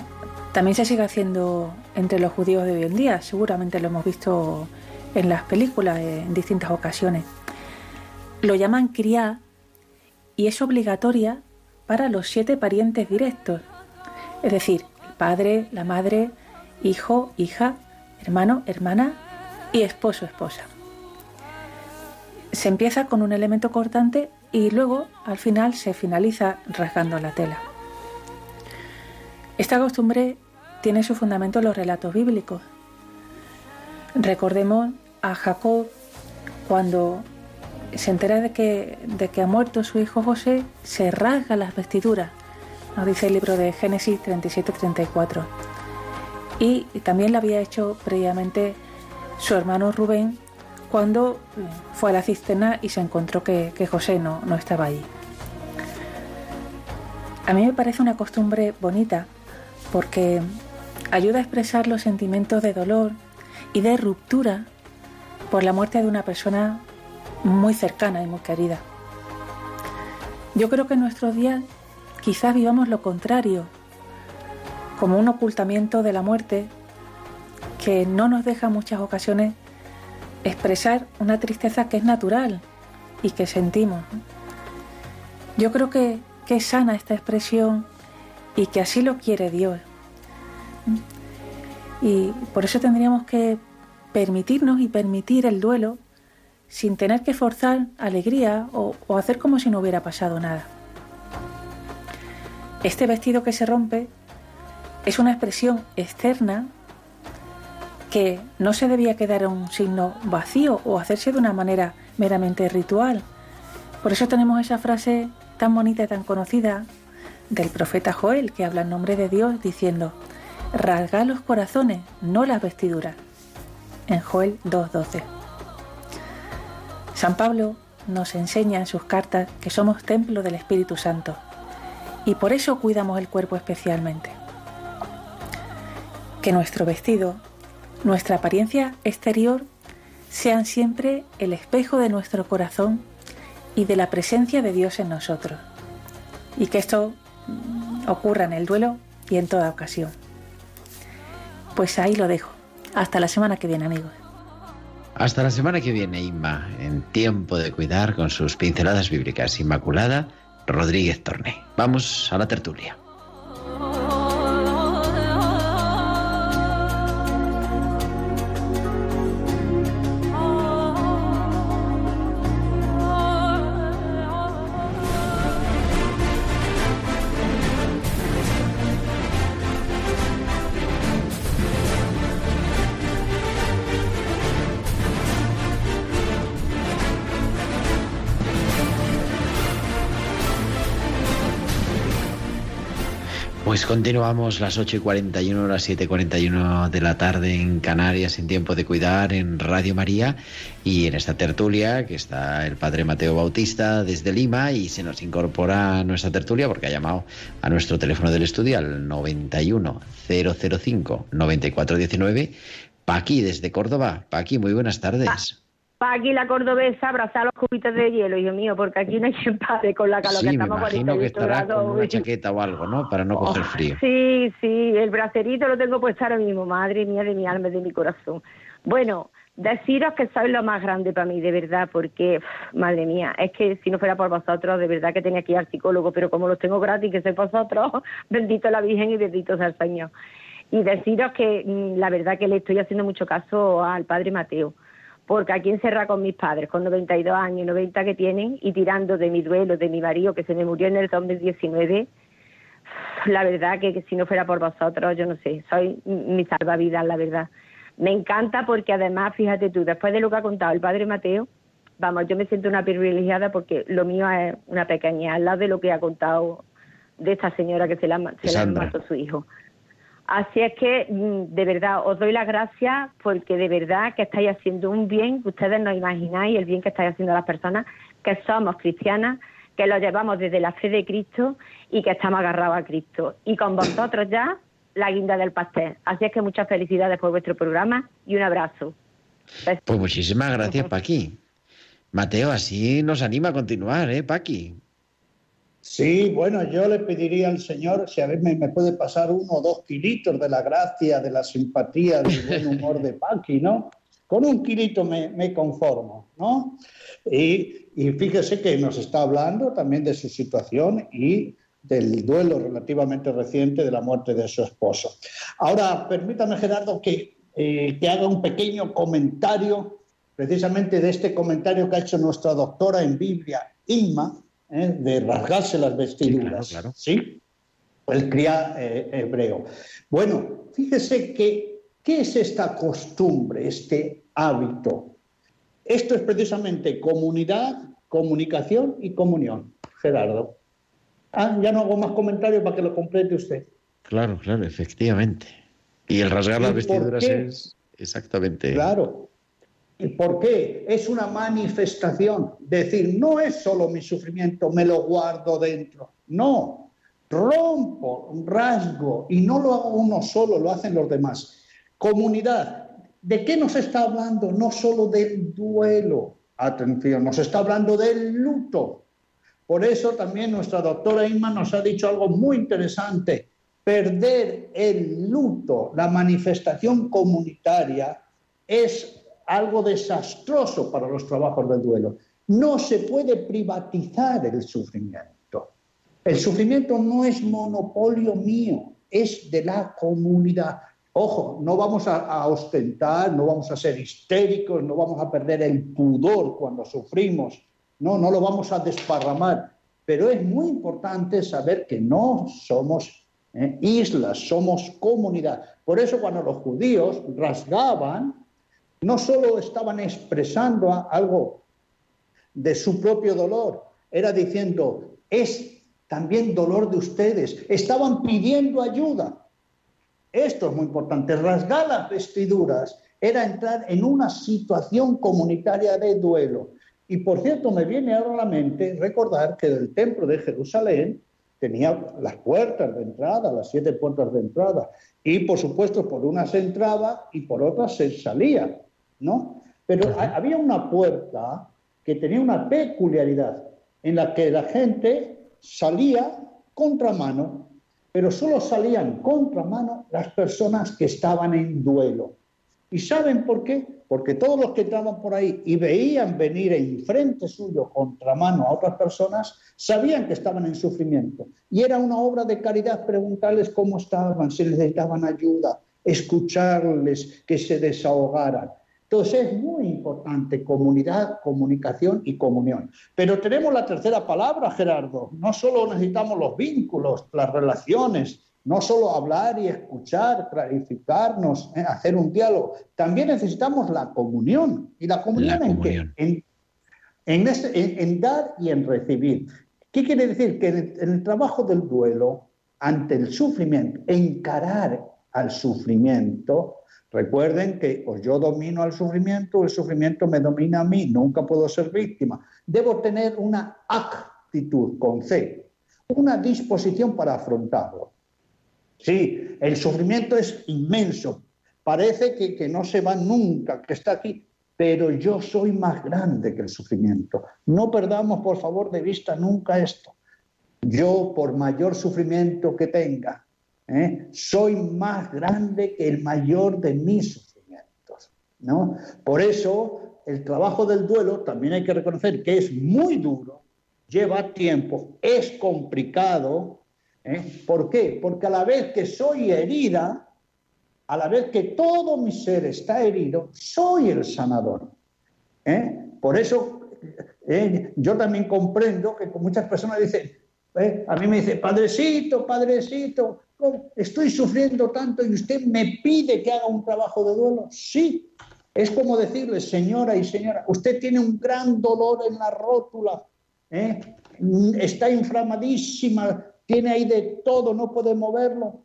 también se sigue haciendo entre los judíos de hoy en día, seguramente lo hemos visto en las películas en distintas ocasiones. Lo llaman criá y es obligatoria para los siete parientes directos, es decir, el padre, la madre, hijo, hija, hermano, hermana y esposo, esposa. Se empieza con un elemento cortante y luego al final se finaliza rasgando la tela. Esta costumbre tiene su fundamento en los relatos bíblicos. Recordemos a Jacob cuando se entera de que, de que ha muerto su hijo José, se rasga las vestiduras, nos dice el libro de Génesis 37-34. Y también lo había hecho previamente su hermano Rubén cuando fue a la cisterna y se encontró que, José no, no estaba allí. A mí me parece una costumbre bonita porque ayuda a expresar los sentimientos de dolor y de ruptura por la muerte de una persona muy cercana y muy querida. Yo creo que en nuestros días quizás vivamos lo contrario, como un ocultamiento de la muerte que no nos deja muchas ocasiones expresar una tristeza que es natural y que sentimos. Yo creo que, que es sana esta expresión y que así lo quiere Dios. Y por eso tendríamos que permitirnos y permitir el duelo sin tener que forzar alegría o, o hacer como si no hubiera pasado nada. Este vestido que se rompe es una expresión externa que no se debía quedar un signo vacío o hacerse de una manera meramente ritual. Por eso tenemos esa frase tan bonita y tan conocida del profeta Joel que habla en nombre de Dios diciendo, rasga los corazones, no las vestiduras. En Joel 2.12. San Pablo nos enseña en sus cartas que somos templo del Espíritu Santo y por eso cuidamos el cuerpo especialmente. Que nuestro vestido, nuestra apariencia exterior sean siempre el espejo de nuestro corazón y de la presencia de Dios en nosotros. Y que esto mm, ocurra en el duelo y en toda ocasión. Pues ahí lo dejo. Hasta la semana que viene, amigos. Hasta la semana que viene, Inma, en tiempo de cuidar con sus pinceladas bíblicas. Inmaculada Rodríguez Torné. Vamos a la tertulia. Pues continuamos las 8 y 41, las 7 y 41 de la tarde en Canarias, en tiempo de cuidar, en Radio María y en esta tertulia que está el padre Mateo Bautista desde Lima y se nos incorpora a nuestra tertulia porque ha llamado a nuestro teléfono del estudio al 91 005 9419. Paqui desde Córdoba. Paqui, muy buenas tardes aquí la cordobesa abrazar los cubitos de hielo, Dios mío, porque aquí no hay padre con la calor sí, que estamos me imagino que estará con una chaqueta o algo, ¿no? Para no coger frío. Sí, sí, el bracerito lo tengo puesto ahora mismo, madre mía de mi alma, de mi corazón. Bueno, deciros que sois lo más grande para mí, de verdad, porque, madre mía, es que si no fuera por vosotros, de verdad que tenía que ir al psicólogo, pero como los tengo gratis, que sois vosotros, bendito la Virgen y bendito sea el Señor. Y deciros que mm, la verdad que le estoy haciendo mucho caso al Padre Mateo porque aquí encerrada con mis padres, con 92 años, 90 que tienen, y tirando de mi duelo, de mi marido que se me murió en el 2019, la verdad que, si no fuera por vosotros, yo no sé, soy mi salvavidas, la verdad. Me encanta porque además, fíjate tú, después de lo que ha contado el padre Mateo, vamos, yo me siento una privilegiada porque lo mío es una pequeña, al lado de lo que ha contado de esta señora que se la, se la mató su hijo. Así es que, mm, de verdad, os doy las gracias porque de verdad que estáis haciendo un bien ustedes no imagináis, el bien que estáis haciendo a las personas que somos cristianas, que lo llevamos desde la fe de Cristo y que estamos agarrados a Cristo. Y con vosotros ya, la guinda del pastel. Así es que muchas felicidades por vuestro programa y un abrazo. Pues muchísimas gracias, Paqui. Mateo, así nos anima a continuar, ¿eh, Paqui? Sí, bueno, yo le pediría al Señor si a ver me, puede pasar uno o dos kilitos de la gracia, de la simpatía, del buen humor de Paqui, ¿no? Con un kilito me, conformo, ¿no? Y, y, fíjese que nos está hablando también de su situación y del duelo relativamente reciente de la muerte de su esposo. Ahora, permítame, Gerardo, que, eh, que haga un pequeño comentario precisamente de este comentario que ha hecho nuestra doctora en Biblia, Inma, ¿eh? de rasgarse las vestiduras. Sí, El cría eh, hebreo. Bueno, fíjese que, ¿qué es esta costumbre, este hábito? Esto es precisamente comunidad, comunicación y comunión, Gerardo. Ah, ya no hago más comentarios para que lo complete usted. Claro, claro, efectivamente. Y el rasgar las vestiduras es exactamente. Claro, ¿Y por qué? Es una manifestación. Decir, no es solo mi sufrimiento, me lo guardo dentro. No, rompo, rasgo, y no lo hago uno solo, lo hacen los demás. Comunidad, ¿de qué nos está hablando? No solo del duelo, atención, nos está hablando del luto. Por eso también nuestra doctora Inma nos ha dicho algo muy interesante. Perder el luto, la manifestación comunitaria, es algo desastroso para los trabajos del duelo. No se puede privatizar el sufrimiento. El sufrimiento no es monopolio mío, es de la comunidad. Ojo, no vamos a, ostentar, no vamos a ser histéricos, no vamos a perder el pudor cuando sufrimos, no, no lo vamos a desparramar. Pero es muy importante saber que no somos eh, islas, somos comunidad. Por eso cuando los judíos rasgaban no solo estaban expresando algo de su propio dolor, era diciendo, es también dolor de ustedes, estaban pidiendo ayuda. Esto es muy importante, rasgar las vestiduras era entrar en una situación comunitaria de duelo. Y por cierto, me viene ahora a la mente recordar que el templo de Jerusalén tenía las puertas de entrada, las siete puertas de entrada, y por supuesto por unas entraba y por otras se salía, ¿no? Pero ha- había una puerta que tenía una peculiaridad en la que la gente salía contramano, pero solo salían contramano las personas que estaban en duelo. ¿Y saben por qué? Porque todos los que entraban por ahí y veían venir enfrente suyo contramano a otras personas, sabían que estaban en sufrimiento. Y era una obra de caridad preguntarles cómo estaban, si necesitaban ayuda, escucharles, que se desahogaran. Entonces es muy importante comunidad, comunicación y comunión. Pero tenemos la tercera palabra, Gerardo. No solo necesitamos los vínculos, las relaciones, no solo hablar y escuchar, clarificarnos, eh, hacer un diálogo. También necesitamos la comunión. ¿Y la comunión La en comunión. qué? En, en este- en- en dar y en recibir. ¿Qué quiere decir? Que en el, en el trabajo del duelo, ante el sufrimiento, encarar al sufrimiento, recuerden que o yo domino al sufrimiento o el sufrimiento me domina a mí, nunca puedo ser víctima. Debo tener una actitud con fe, una disposición para afrontarlo. Sí, el sufrimiento es inmenso. Parece que, que no se va nunca, que está aquí, pero yo soy más grande que el sufrimiento. No perdamos, por favor, de vista nunca esto. Yo, por mayor sufrimiento que tenga, ¿eh? soy más grande que el mayor de mis sufrimientos. ¿no? Por eso, el trabajo del duelo también hay que reconocer que es muy duro, lleva tiempo, es complicado. ¿eh? ¿Por qué? Porque a la vez que soy herida, a la vez que todo mi ser está herido, soy el sanador. ¿eh? Por eso eh, yo también comprendo que muchas personas dicen, eh, a mí me dice, padrecito, padrecito. Estoy sufriendo tanto y usted me pide que haga un trabajo de duelo. Sí, es como decirle, señora y señora, usted tiene un gran dolor en la rótula, ¿eh? está inflamadísima, tiene ahí de todo, no puede moverlo.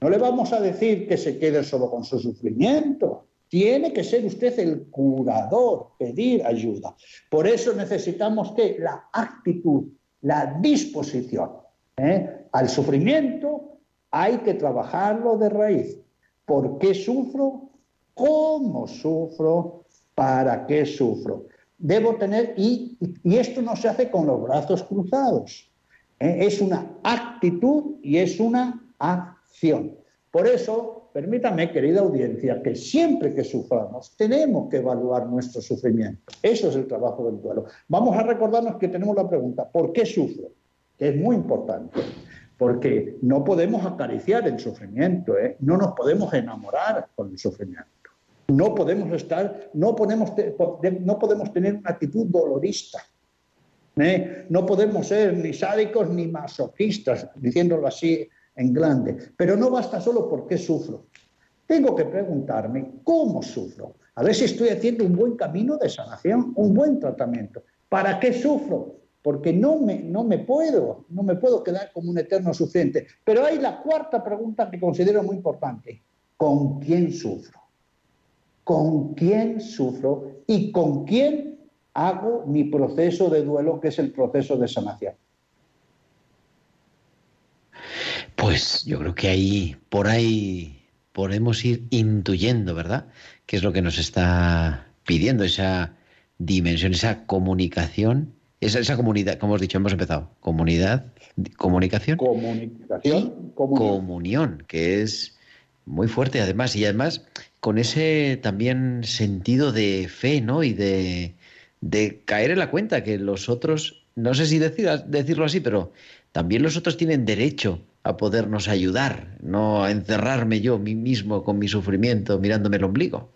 No le vamos a decir que se quede solo con su sufrimiento. Tiene que ser usted el curador, pedir ayuda. Por eso necesitamos que la actitud, la disposición ¿eh? al sufrimiento, hay que trabajarlo de raíz. ¿Por qué sufro? ¿Cómo sufro? ¿Para qué sufro? Debo tener, y, esto no se hace con los brazos cruzados. ¿eh? Es una actitud y es una acción. Por eso, permítame, querida audiencia, que siempre que suframos tenemos que evaluar nuestro sufrimiento. Eso es el trabajo del duelo. Vamos a recordarnos que tenemos la pregunta, ¿por qué sufro? Que es muy importante, porque no podemos acariciar el sufrimiento, ¿eh? no nos podemos enamorar con el sufrimiento. No podemos estar, no podemos, no podemos tener una actitud dolorista. ¿eh? No podemos ser ni sádicos ni masoquistas, diciéndolo así en grande. Pero no basta solo por qué sufro. Tengo que preguntarme cómo sufro. A ver si estoy haciendo un buen camino de sanación, un buen tratamiento. ¿Para qué sufro? Porque no me, no me puedo, no me puedo quedar como un eterno sufriente. Pero hay la cuarta pregunta que considero muy importante. ¿Con quién sufro? ¿Con quién sufro? ¿Y con quién hago mi proceso de duelo, que es el proceso de sanación? Pues yo creo que ahí, por ahí podemos ir intuyendo, ¿verdad? ¿Qué es lo que nos está pidiendo esa dimensión, esa comunicación, esa, esa comunidad, como hemos dicho, hemos empezado, comunidad, comunicación, Comunicación, comunión. comunión. que es muy fuerte además, y además con ese también sentido de fe, ¿no? Y de, de caer en la cuenta que los otros, no sé si decir, decirlo así, pero también los otros tienen derecho a podernos ayudar, no a encerrarme yo mí mismo con mi sufrimiento mirándome el ombligo.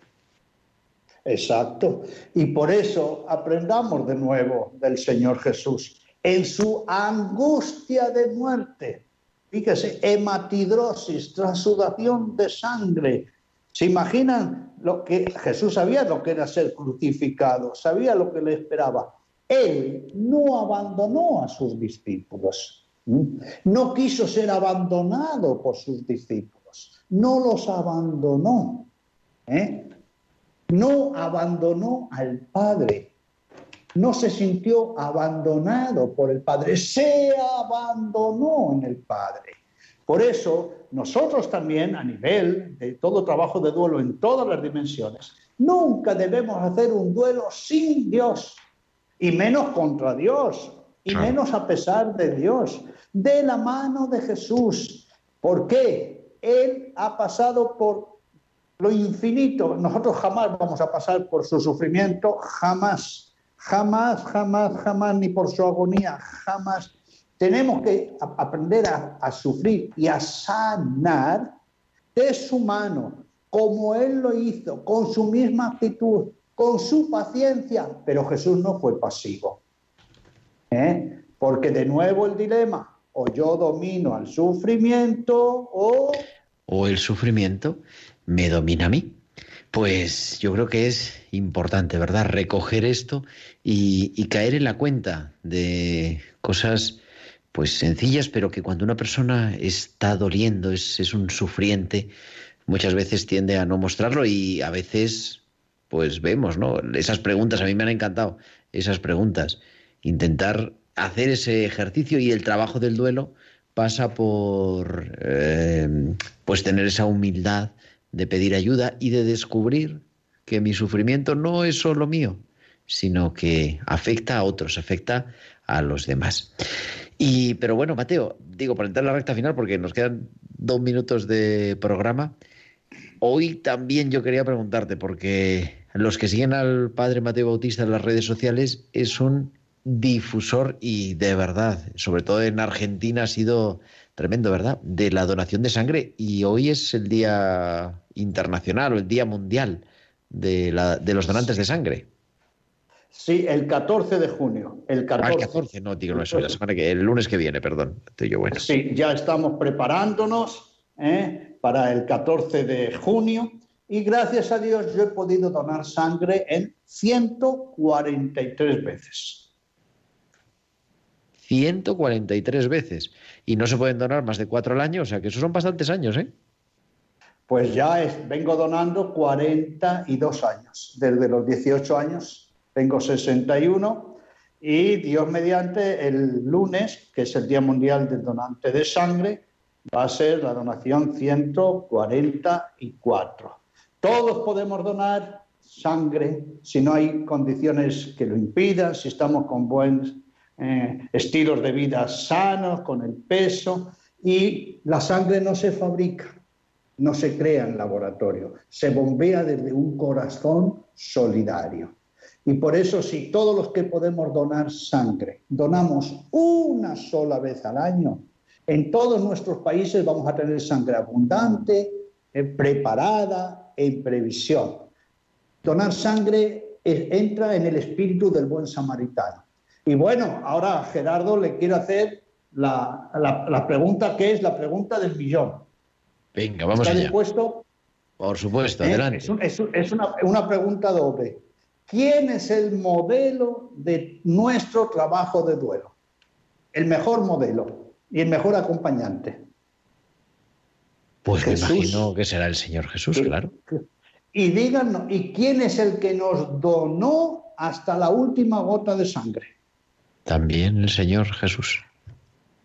Exacto. Y por eso aprendamos de nuevo del Señor Jesús. En su angustia de muerte, fíjese, hematidrosis, transudación de sangre. ¿Se imaginan lo que Jesús sabía lo que era ser crucificado? Sabía lo que le esperaba. Él no abandonó a sus discípulos. No quiso ser abandonado por sus discípulos. No los abandonó. ¿eh? No abandonó al Padre. no se sintió abandonado por el Padre, se abandonó en el Padre. Por eso, nosotros también, a nivel de todo trabajo de duelo en todas las dimensiones, nunca debemos hacer un duelo sin Dios, y menos contra Dios, y menos a pesar de Dios, de la mano de Jesús. ¿Por qué? Él ha pasado por lo infinito. Nosotros jamás vamos a pasar por su sufrimiento, jamás, jamás, jamás, jamás, ni por su agonía, jamás. Tenemos que aprender a, sufrir y a sanar de su mano, como Él lo hizo, con su misma actitud, con su paciencia. Pero Jesús no fue pasivo. ¿eh? Porque de nuevo el dilema, o yo domino al sufrimiento o... O el sufrimiento me domina a mí. Pues yo creo que es importante, ¿verdad? Recoger esto y, caer en la cuenta de cosas pues sencillas, pero que cuando una persona está doliendo, es, es un sufriente, muchas veces tiende a no mostrarlo y a veces pues vemos, ¿no? Esas preguntas, a mí me han encantado esas preguntas. Intentar hacer ese ejercicio y el trabajo del duelo pasa por eh, pues tener esa humildad de pedir ayuda y de descubrir que mi sufrimiento no es solo mío, sino que afecta a otros, afecta a los demás. Y, pero bueno, Mateo, digo, para entrar en la recta final, porque nos quedan dos minutos de programa, hoy también yo quería preguntarte, porque los que siguen al padre Mateo Bautista en las redes sociales es un difusor y de verdad, sobre todo en Argentina ha sido tremendo, ¿verdad? De la donación de sangre y hoy es el Día Internacional o el Día Mundial de, la, de los donantes de sangre. Sí, el 14 de junio. El 14, ah, el 14 no, digo, no, eso, la semana que, el lunes que viene, perdón. Estoy yo bueno. Sí, ya estamos preparándonos ¿eh? para el 14 de junio y gracias a Dios yo he podido donar sangre en 143 veces. 143 veces. Y no se pueden donar más de cuatro al año, o sea que esos son bastantes años, ¿eh? Pues ya vengo donando 42 años. Desde los 18 años tengo 61 y Dios mediante el lunes, que es el Día Mundial del Donante de Sangre, va a ser la donación 144. Todos podemos donar sangre si no hay condiciones que lo impidan, si estamos con buen eh, estilos de vida sanos, con el peso, y la sangre no se fabrica, no se crea en laboratorio, se bombea desde un corazón solidario. Y por eso si todos los que podemos donar sangre donamos una sola vez al año, en todos nuestros países vamos a tener sangre abundante, eh, preparada, en previsión. Donar sangre entra en el espíritu del buen samaritano. Y bueno, ahora Gerardo le quiero hacer la, pregunta que es la pregunta del millón. Venga, vamos ¿Está allá. dispuesto? Por supuesto, eh, adelante. Es, una, una pregunta doble. ¿Quién es el modelo de nuestro trabajo de duelo? El mejor modelo y el mejor acompañante. Pues me imagino que será el Señor Jesús, claro. Y díganos, ¿y quién es el que nos donó hasta la última gota de sangre? También el Señor Jesús.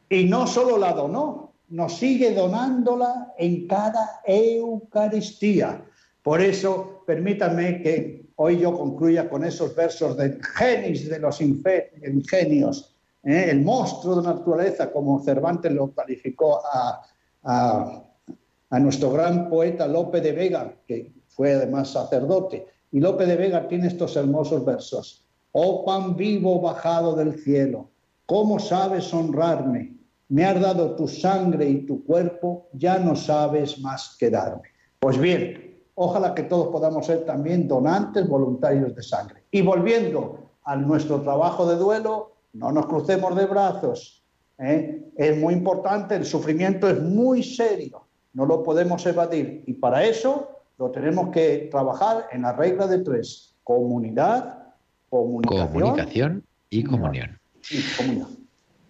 Y no solo la donó, nos sigue donándola en cada Eucaristía. Por eso, permítanme que hoy yo concluya con esos versos del genis de los ingenios, ¿eh? el monstruo de naturaleza, como Cervantes lo calificó a, a nuestro gran poeta Lope de Vega, que fue además sacerdote. Y Lope de Vega tiene estos hermosos versos. Oh pan vivo bajado del cielo, ¿cómo sabes honrarme? Me has dado tu sangre y tu cuerpo, ya no sabes más que darme. Pues bien, ojalá que todos podamos ser también donantes voluntarios de sangre. Y volviendo a nuestro trabajo de duelo, no nos crucemos de brazos. ¿eh? Es muy importante, el sufrimiento es muy serio, no lo podemos evadir. Y para eso lo tenemos que trabajar en la regla de tres, comunidad, Comunicación, y comunión.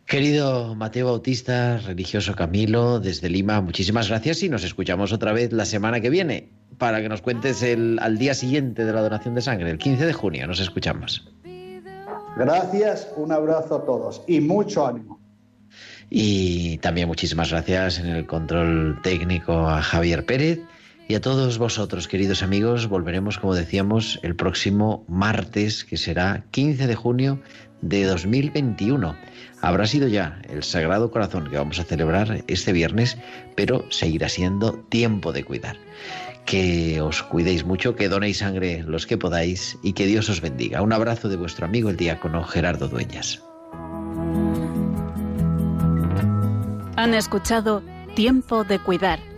Querido Mateo Bautista, religioso Camilo, desde Lima, muchísimas gracias y nos escuchamos otra vez la semana que viene para que nos cuentes el, al día siguiente de la donación de sangre, el 15 de junio. Nos escuchamos. Gracias, un abrazo a todos y mucho ánimo. Y también muchísimas gracias en el control técnico a Javier Pérez y a todos vosotros, queridos amigos. Volveremos, como decíamos, el próximo martes, que será 15 de junio de 2021. Habrá sido ya el Sagrado Corazón que vamos a celebrar este viernes, pero seguirá siendo tiempo de cuidar. Que os cuidéis mucho, que donéis sangre los que podáis y que Dios os bendiga. Un abrazo de vuestro amigo el diácono Gerardo Dueñas. Han escuchado Tiempo de Cuidar